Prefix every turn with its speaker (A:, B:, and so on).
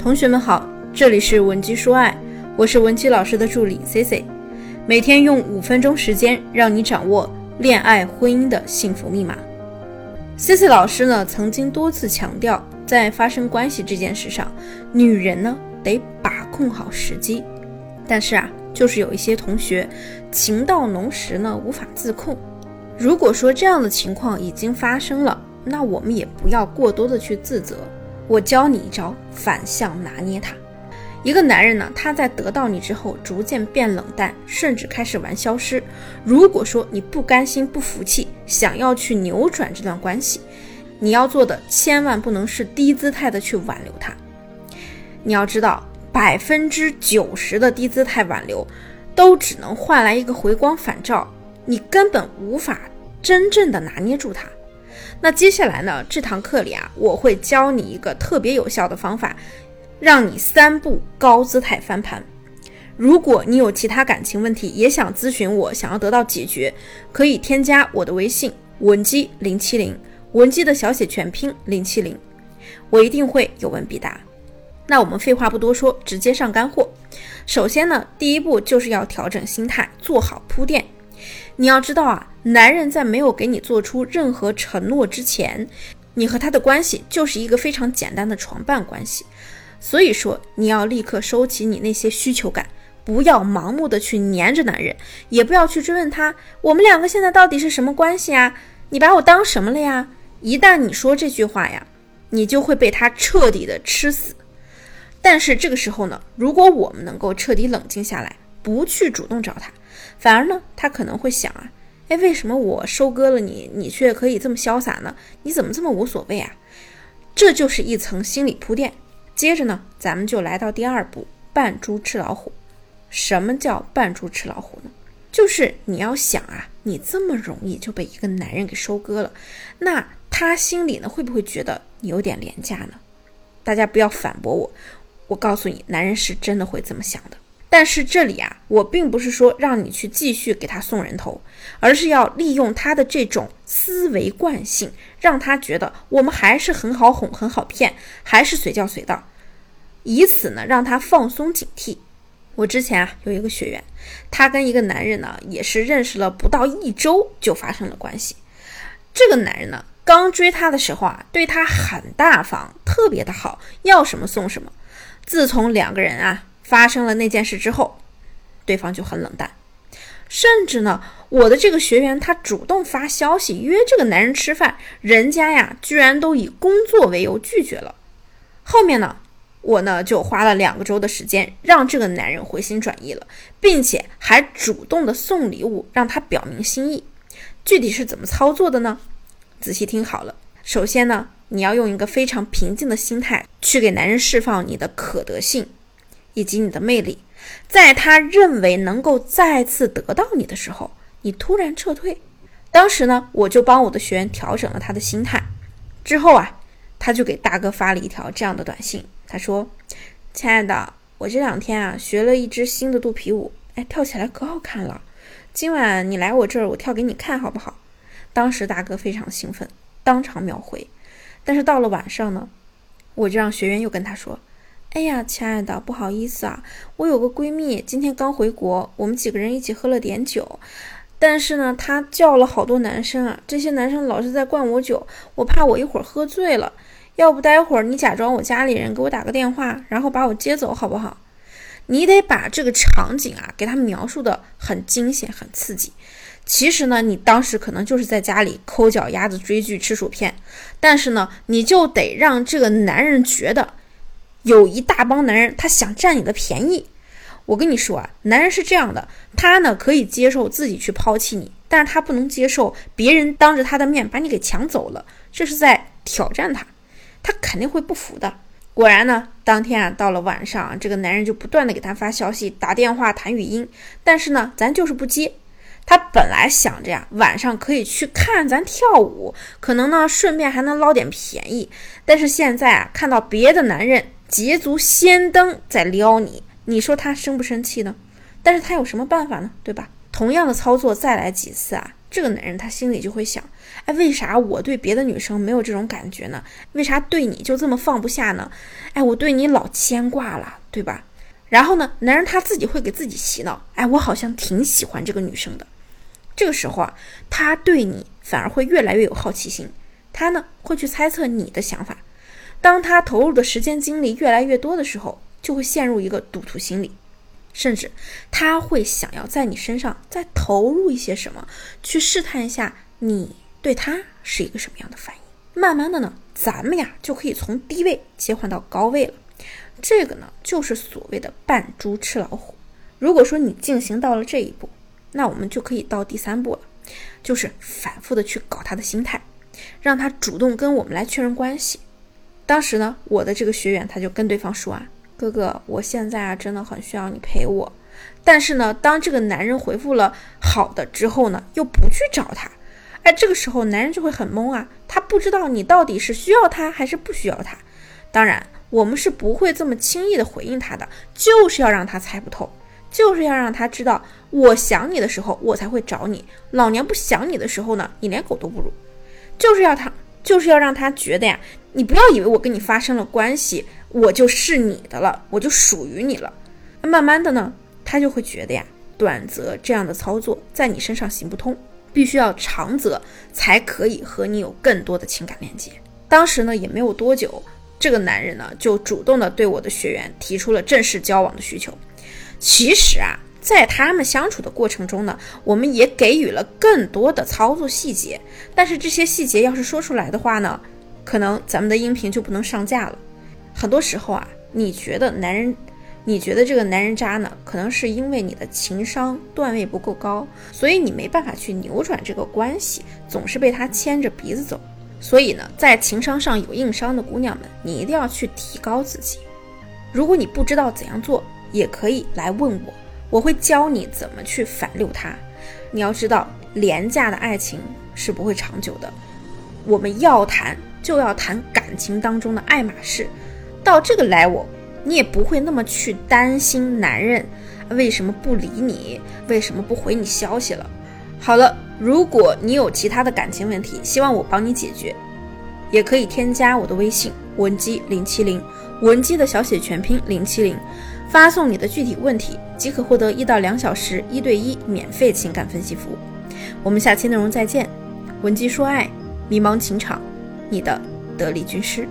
A: 同学们好，这里是文姬说爱，我是文姬老师的助理 C C，每天用五分钟时间让你掌握恋爱婚姻的幸福密码。C C 老师呢曾经多次强调，在发生关系这件事上，女人呢得把控好时机，但是啊，就是有一些同学情到浓时呢无法自控。如果说这样的情况已经发生了，那我们也不要过多的去自责。我教你一招反向拿捏他。一个男人呢，他在得到你之后逐渐变冷淡，甚至开始玩消失。如果说你不甘心、不服气，想要去扭转这段关系，你要做的千万不能是低姿态的去挽留他。你要知道，百分之九十的低姿态挽留，都只能换来一个回光返照，你根本无法真正的拿捏住他。那接下来呢？这堂课里啊，我会教你一个特别有效的方法，让你三步高姿态翻盘。如果你有其他感情问题，也想咨询我，想要得到解决，可以添加我的微信文姬零七零，文姬的小写全拼零七零，我一定会有问必答。那我们废话不多说，直接上干货。首先呢，第一步就是要调整心态，做好铺垫。你要知道啊，男人在没有给你做出任何承诺之前，你和他的关系就是一个非常简单的床伴关系。所以说，你要立刻收起你那些需求感，不要盲目的去黏着男人，也不要去追问他，我们两个现在到底是什么关系啊？你把我当什么了呀？一旦你说这句话呀，你就会被他彻底的吃死。但是这个时候呢，如果我们能够彻底冷静下来，不去主动找他。反而呢，他可能会想啊，哎，为什么我收割了你，你却可以这么潇洒呢？你怎么这么无所谓啊？这就是一层心理铺垫。接着呢，咱们就来到第二步，扮猪吃老虎。什么叫扮猪吃老虎呢？就是你要想啊，你这么容易就被一个男人给收割了，那他心里呢会不会觉得你有点廉价呢？大家不要反驳我，我告诉你，男人是真的会这么想的。但是这里啊，我并不是说让你去继续给他送人头，而是要利用他的这种思维惯性，让他觉得我们还是很好哄、很好骗，还是随叫随到，以此呢让他放松警惕。我之前啊有一个学员，他跟一个男人呢也是认识了不到一周就发生了关系。这个男人呢刚追她的时候啊，对她很大方，特别的好，要什么送什么。自从两个人啊。发生了那件事之后，对方就很冷淡，甚至呢，我的这个学员他主动发消息约这个男人吃饭，人家呀居然都以工作为由拒绝了。后面呢，我呢就花了两个周的时间让这个男人回心转意了，并且还主动的送礼物让他表明心意。具体是怎么操作的呢？仔细听好了。首先呢，你要用一个非常平静的心态去给男人释放你的可得性。以及你的魅力，在他认为能够再次得到你的时候，你突然撤退。当时呢，我就帮我的学员调整了他的心态。之后啊，他就给大哥发了一条这样的短信，他说：“亲爱的，我这两天啊学了一支新的肚皮舞，哎，跳起来可好看了。今晚你来我这儿，我跳给你看好不好？”当时大哥非常兴奋，当场秒回。但是到了晚上呢，我就让学员又跟他说。哎呀，亲爱的，不好意思啊，我有个闺蜜今天刚回国，我们几个人一起喝了点酒，但是呢，她叫了好多男生啊，这些男生老是在灌我酒，我怕我一会儿喝醉了，要不待会儿你假装我家里人给我打个电话，然后把我接走好不好？你得把这个场景啊给他描述的很惊险、很刺激。其实呢，你当时可能就是在家里抠脚丫子、追剧、吃薯片，但是呢，你就得让这个男人觉得。有一大帮男人，他想占你的便宜。我跟你说啊，男人是这样的，他呢可以接受自己去抛弃你，但是他不能接受别人当着他的面把你给抢走了，这是在挑战他，他肯定会不服的。果然呢，当天啊到了晚上，这个男人就不断的给他发消息、打电话、谈语音，但是呢，咱就是不接。他本来想着呀，晚上可以去看咱跳舞，可能呢顺便还能捞点便宜，但是现在啊，看到别的男人。捷足先登在撩你，你说他生不生气呢？但是他有什么办法呢？对吧？同样的操作再来几次啊，这个男人他心里就会想，哎，为啥我对别的女生没有这种感觉呢？为啥对你就这么放不下呢？哎，我对你老牵挂了，对吧？然后呢，男人他自己会给自己洗脑，哎，我好像挺喜欢这个女生的。这个时候啊，他对你反而会越来越有好奇心，他呢会去猜测你的想法。当他投入的时间精力越来越多的时候，就会陷入一个赌徒心理。甚至他会想要在你身上再投入一些什么，去试探一下你对他是一个什么样的反应。慢慢的呢，咱们呀就可以从低位切换到高位了。这个呢，就是所谓的扮猪吃老虎。如果说你进行到了这一步，那我们就可以到第三步了，就是反复的去搞他的心态，让他主动跟我们来确认关系。当时呢，我的这个学员他就跟对方说啊。哥哥，我现在啊真的很需要你陪我，但是呢，当这个男人回复了好的之后呢，又不去找他，哎，这个时候男人就会很懵啊，他不知道你到底是需要他还是不需要他。当然，我们是不会这么轻易的回应他的，就是要让他猜不透，就是要让他知道，我想你的时候我才会找你，老娘不想你的时候呢，你连狗都不如，就是要他，就是要让他觉得呀，你不要以为我跟你发生了关系。我就是你的了，我就属于你了。慢慢的呢，他就会觉得呀，短则这样的操作在你身上行不通，必须要长则才可以和你有更多的情感连接。当时呢，也没有多久，这个男人呢就主动的对我的学员提出了正式交往的需求。其实啊，在他们相处的过程中呢，我们也给予了更多的操作细节，但是这些细节要是说出来的话呢，可能咱们的音频就不能上架了。很多时候啊，你觉得男人，你觉得这个男人渣呢，可能是因为你的情商段位不够高，所以你没办法去扭转这个关系，总是被他牵着鼻子走。所以呢，在情商上有硬伤的姑娘们，你一定要去提高自己。如果你不知道怎样做，也可以来问我，我会教你怎么去反溜他。你要知道，廉价的爱情是不会长久的，我们要谈就要谈感情当中的爱马仕。到这个 level，你也不会那么去担心男人为什么不理你，为什么不回你消息了。好了，如果你有其他的感情问题，希望我帮你解决，也可以添加我的微信文姬零七零，文姬的小写全拼零七零，发送你的具体问题，即可获得一到两小时一对一免费情感分析服务。我们下期内容再见，文姬说爱，迷茫情场，你的得力军师。